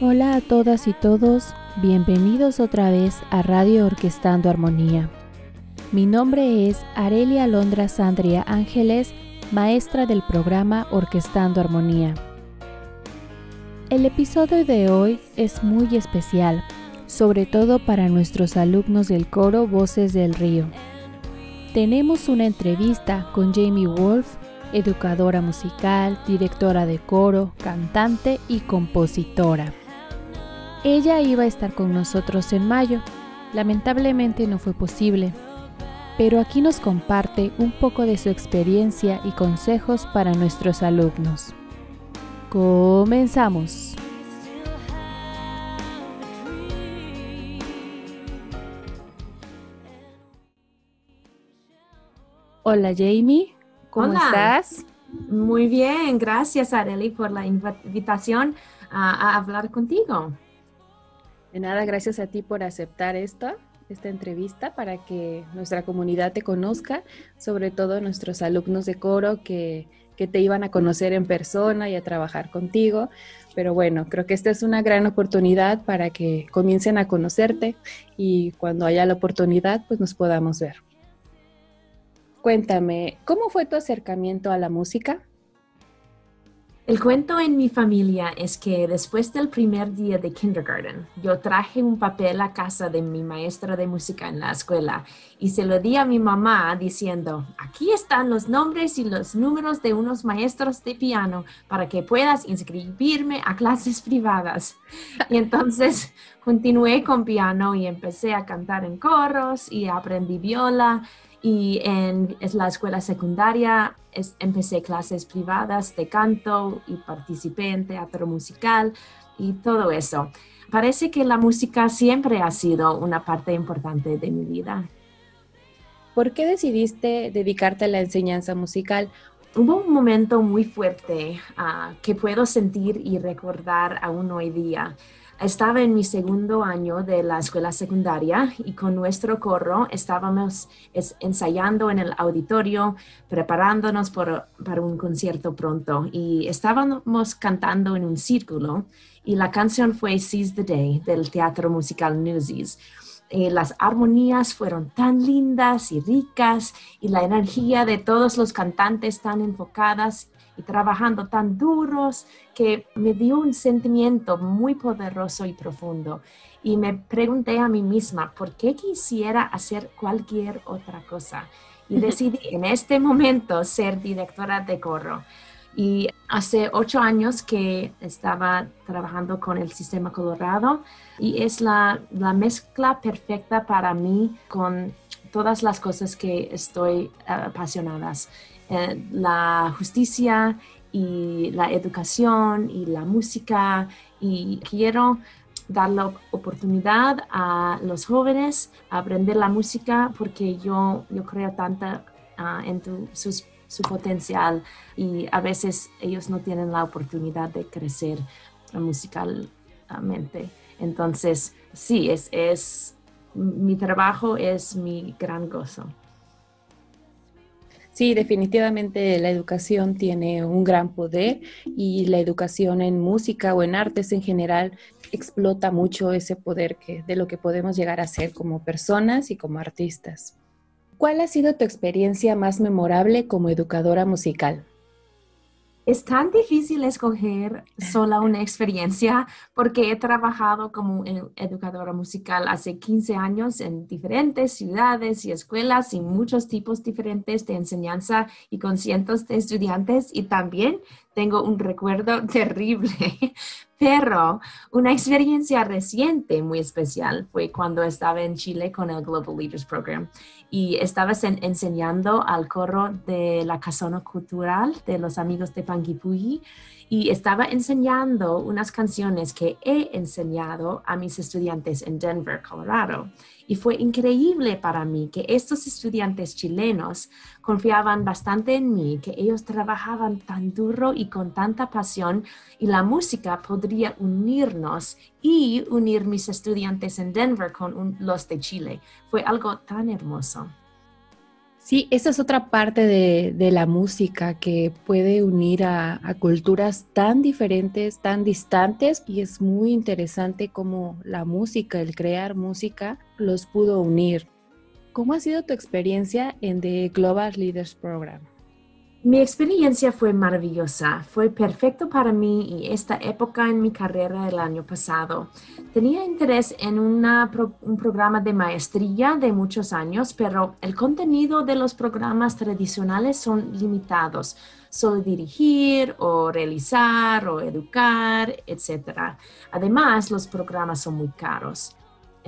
Hola a todas y todos, bienvenidos otra vez a Radio Orquestando Armonía. Mi nombre es Arelia Alondra Sandria Ángeles, maestra del programa Orquestando Armonía. El episodio de hoy es muy especial, sobre todo para nuestros alumnos del coro Voces del Río. Tenemos una entrevista con Jamie Wolf, educadora musical, directora de coro, cantante y compositora. Ella iba a estar con nosotros en mayo. Lamentablemente no fue posible, pero aquí nos comparte un poco de su experiencia y consejos para nuestros alumnos. Comenzamos. Hola Jamie, ¿cómo estás? Muy bien, gracias Areli por la invitación a, a hablar contigo. De nada, gracias a ti por aceptar esta, esta entrevista para que nuestra comunidad te conozca, sobre todo nuestros alumnos de coro que, que te iban a conocer en persona y a trabajar contigo. Pero bueno, creo que esta es una gran oportunidad para que comiencen a conocerte y cuando haya la oportunidad, pues nos podamos ver. Cuéntame, ¿cómo fue tu acercamiento a la música? El cuento en mi familia es que después del primer día de kindergarten, yo traje un papel a casa de mi maestra de música en la escuela y se lo di a mi mamá diciendo, aquí están los nombres y los números de unos maestros de piano para que puedas inscribirme a clases privadas. Y entonces continué con piano y empecé a cantar en coros y aprendí viola y en la escuela secundaria empecé clases privadas de canto y participé en teatro musical y todo eso. Parece que la música siempre ha sido una parte importante de mi vida. ¿Por qué decidiste dedicarte a la enseñanza musical? Hubo un momento muy fuerte ah, que puedo sentir y recordar aún hoy día. Estaba en mi segundo año de la escuela secundaria y con nuestro corro estábamos ensayando en el auditorio, preparándonos para un concierto pronto y estábamos cantando en un círculo y la canción fue Seize the Day del teatro musical Newsies. Y las armonías fueron tan lindas y ricas y la energía de todos los cantantes tan enfocadas y trabajando tan duros que me dio un sentimiento muy poderoso y profundo. Y me pregunté a mí misma, ¿por qué quisiera hacer cualquier otra cosa? Y decidí en este momento ser directora de coro. Y hace ocho años que estaba trabajando con el sistema Colorado y es la, la mezcla perfecta para mí con todas las cosas que estoy apasionadas. Eh, la justicia y la educación y la música y quiero dar la oportunidad a los jóvenes a aprender la música porque yo, yo creo tanto ah, en su potencial y a veces ellos no tienen la oportunidad de crecer musicalmente. Entonces, sí, es, es, mi trabajo es mi gran gozo. Sí, definitivamente la educación tiene un gran poder y la educación en música o en artes en general explota mucho ese poder que, de lo que podemos llegar a ser como personas y como artistas. ¿Cuál ha sido tu experiencia más memorable como educadora musical? Es tan difícil escoger sola una experiencia porque he trabajado como educadora musical hace 15 años en diferentes ciudades y escuelas y muchos tipos diferentes de enseñanza y con cientos de estudiantes y también tengo un recuerdo terrible, pero una experiencia reciente muy especial fue cuando estaba en Chile con el Global Leaders Program y estaba enseñando al coro de la Casona Cultural de los amigos de Panguipulli y estaba enseñando unas canciones que he enseñado a mis estudiantes en Denver, Colorado. Y fue increíble para mí que estos estudiantes chilenos confiaban bastante en mí, que ellos trabajaban tan duro y con tanta pasión y la música podría unirnos y unir mis estudiantes en Denver con los de Chile. Fue algo tan hermoso. Sí, esa es otra parte de, la música que puede unir a, culturas tan diferentes, tan distantes, y es muy interesante cómo la música, el crear música, los pudo unir. ¿Cómo ha sido tu experiencia en The Global Leaders Program? Mi experiencia fue maravillosa, fue perfecto para mí y esta época en mi carrera el año pasado. Tenía interés en un programa de maestría de muchos años, pero el contenido de los programas tradicionales son limitados, solo dirigir o realizar o educar, etc. Además, los programas son muy caros.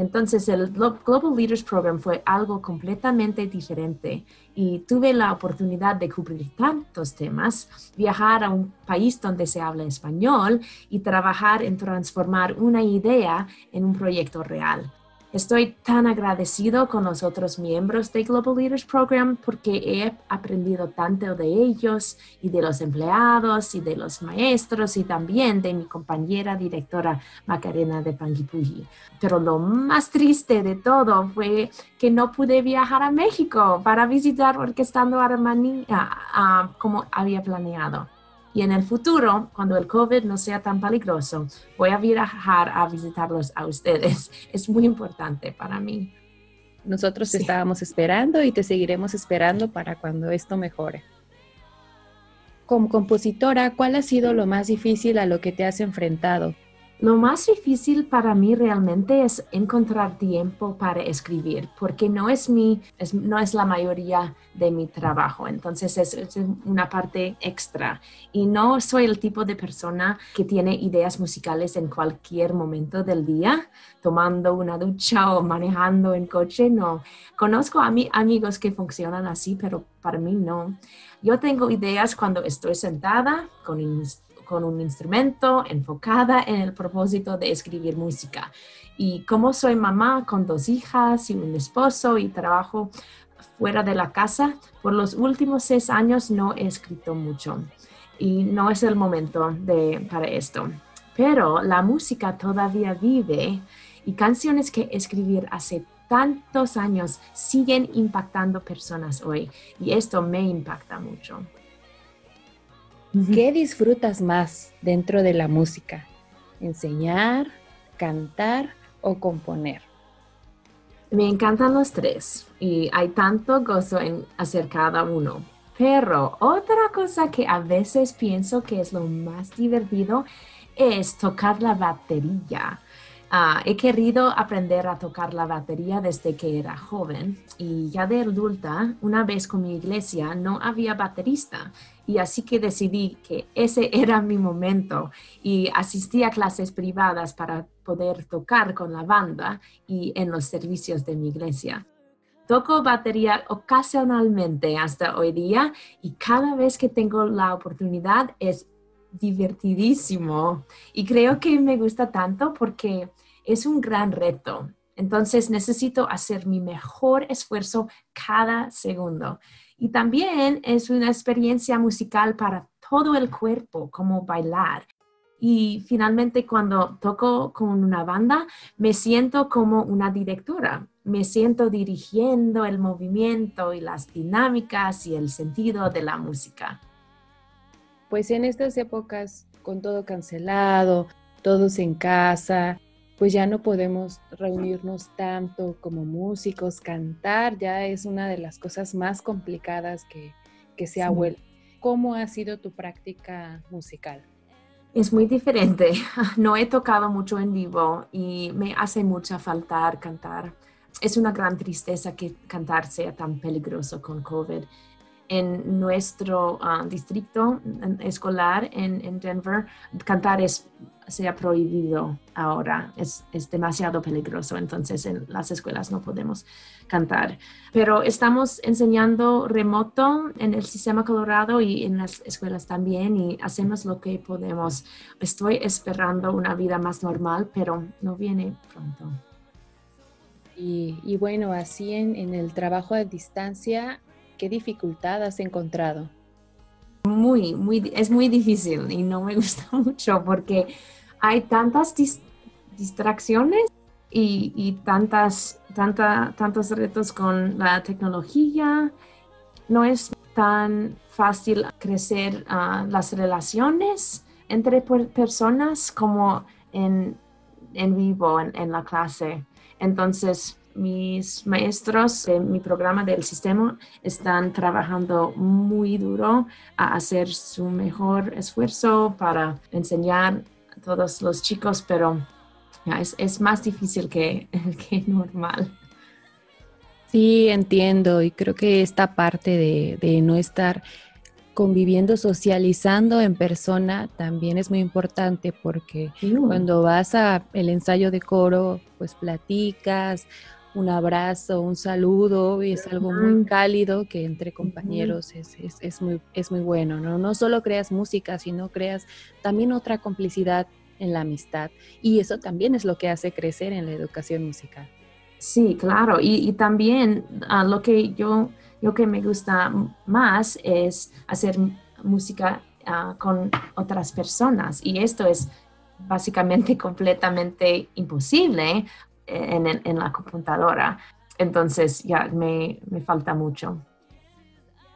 Entonces el Global Leaders Program fue algo completamente diferente y tuve la oportunidad de cubrir tantos temas, viajar a un país donde se habla español y trabajar en transformar una idea en un proyecto real. Estoy tan agradecido con los otros miembros de Global Leaders Program porque he aprendido tanto de ellos y de los empleados y de los maestros y también de mi compañera directora Macarena de Panguipulli. Pero lo más triste de todo fue que no pude viajar a México para visitar Orquestando Armonía ah, como había planeado. Y en el futuro, cuando el COVID no sea tan peligroso, voy a viajar a visitarlos a ustedes. Es muy importante para mí. Nosotros te estábamos esperando y te seguiremos esperando para cuando esto mejore. Como compositora, ¿cuál ha sido lo más difícil a lo que te has enfrentado? Lo más difícil para mí realmente es encontrar tiempo para escribir, porque no es, mi, no es la mayoría de mi trabajo, entonces es, una parte extra. Y no soy el tipo de persona que tiene ideas musicales en cualquier momento del día, tomando una ducha o manejando en coche, no. Conozco a mis amigos que funcionan así, pero para mí no. Yo tengo ideas cuando estoy sentada con con un instrumento enfocada en el propósito de escribir música. Y como soy mamá con dos hijas y un esposo y trabajo fuera de la casa, por los últimos seis años no he escrito mucho y no es el momento de, para esto. Pero la música todavía vive y canciones que escribir hace tantos años siguen impactando personas hoy y esto me impacta mucho. ¿Qué disfrutas más dentro de la música? ¿Enseñar, cantar o componer? Me encantan los tres y hay tanto gozo en hacer cada uno. Pero otra cosa que a veces pienso que es lo más divertido es tocar la batería. Ah, he querido aprender a tocar la batería desde que era joven y ya de adulta, una vez con mi iglesia no había baterista y así que decidí que ese era mi momento y asistí a clases privadas para poder tocar con la banda y en los servicios de mi iglesia. Toco batería ocasionalmente hasta hoy día y cada vez que tengo la oportunidad es divertidísimo y creo que me gusta tanto porque es un gran reto. Entonces necesito hacer mi mejor esfuerzo cada segundo. Y también es una experiencia musical para todo el cuerpo, como bailar. Y finalmente cuando toco con una banda, me siento como una directora. Me siento dirigiendo el movimiento y las dinámicas y el sentido de la música. Pues en estas épocas, con todo cancelado, todos en casa, pues ya no podemos reunirnos tanto como músicos, cantar ya es una de las cosas más complicadas que, se ha vuelto. ¿Cómo ha sido tu práctica musical? Es muy diferente. No he tocado mucho en vivo y me hace mucha falta cantar. Es una gran tristeza que cantar sea tan peligroso con COVID. En nuestro ah, distrito escolar en, en Denver, cantar es se ha prohibido ahora. Es, demasiado peligroso, entonces en las escuelas no podemos cantar. Pero estamos enseñando remoto en el sistema Colorado y en las escuelas también y hacemos lo que podemos. Estoy esperando una vida más normal, pero no viene pronto. Y, bueno, así en, en el trabajo a distancia, ¿qué dificultad has encontrado? Muy, muy, es muy difícil y no me gusta mucho porque hay tantas distracciones y, tantas, tanta, tantos retos con la tecnología no es tan fácil crecer ah, las relaciones entre personas como en, vivo, en, la clase. Entonces, mis maestros de mi programa del sistema están trabajando muy duro a hacer su mejor esfuerzo para enseñar a todos los chicos, pero es, más difícil que, que normal. Sí, entiendo y creo que esta parte de, no estar conviviendo, socializando en persona también es muy importante porque cuando vas a el ensayo de coro, pues platicas, un abrazo, un saludo y es algo muy cálido que entre compañeros es, es, muy, es muy bueno, ¿no? No solo creas música, sino creas también otra complicidad en la amistad y eso también es lo que hace crecer en la educación musical. Sí, claro. Y, también ah, lo que yo, lo que me gusta más es hacer música ah, con otras personas. Y esto es básicamente completamente imposible en, en la computadora. Entonces ya me, me falta mucho.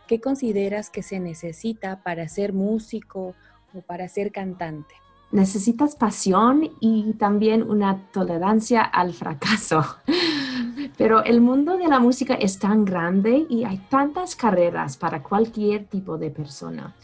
¿Qué consideras que se necesita para ser músico o para ser cantante? necesitas pasión y también una tolerancia al fracaso. Pero el mundo de la música es tan grande y hay tantas carreras para cualquier tipo de persona.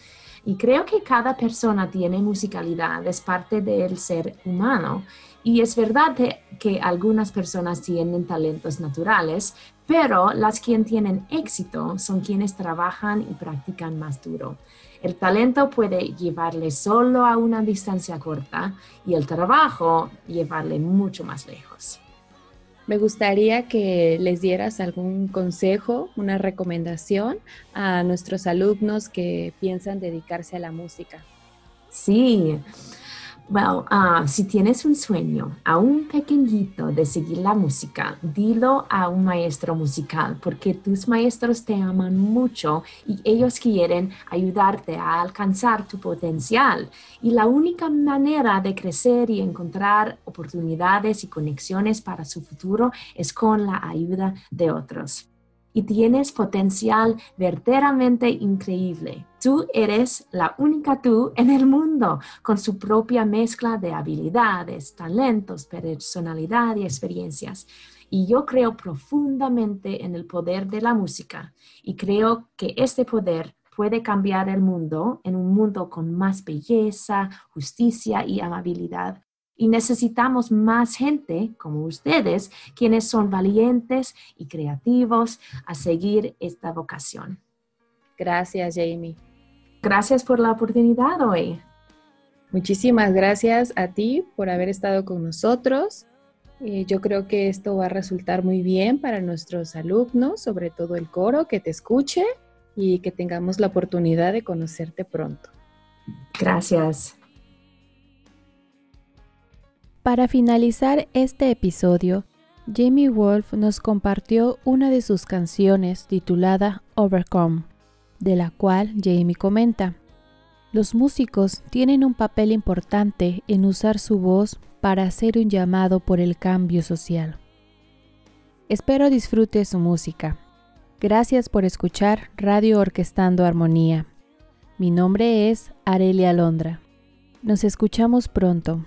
Y creo que cada persona tiene musicalidad, es parte del ser humano. Y es verdad que algunas personas tienen talentos naturales, pero las que tienen éxito son quienes trabajan y practican más duro. El talento puede llevarle solo a una distancia corta y el trabajo llevarle mucho más lejos. Me gustaría que les dieras algún consejo, una recomendación a nuestros alumnos que piensan dedicarse a la música. Sí, bueno, ah, si tienes un sueño, aún pequeñito, de seguir la música, dilo a un maestro musical, porque tus maestros te aman mucho y ellos quieren ayudarte a alcanzar tu potencial. Y la única manera de crecer y encontrar oportunidades y conexiones para su futuro es con la ayuda de otros y tienes potencial verdaderamente increíble. Tú eres la única tú en el mundo con su propia mezcla de habilidades, talentos, personalidad y experiencias. Y yo creo profundamente en el poder de la música y creo que este poder puede cambiar el mundo en un mundo con más belleza, justicia y amabilidad y necesitamos más gente como ustedes, quienes son valientes y creativos a seguir esta vocación. Gracias, Jamie. Gracias por la oportunidad hoy. Muchísimas gracias a ti por haber estado con nosotros. Eh, yo creo que esto va a resultar muy bien para nuestros alumnos, sobre todo el coro, que te escuche y que tengamos la oportunidad de conocerte pronto. Gracias. Para finalizar este episodio, Jamie Wolf nos compartió una de sus canciones titulada Overcome, de la cual Jamie comenta, los músicos tienen un papel importante en usar su voz para hacer un llamado por el cambio social. Espero disfrute su música. Gracias por escuchar Radio Orquestando Armonía. Mi nombre es Arelia Alondra. Nos escuchamos pronto.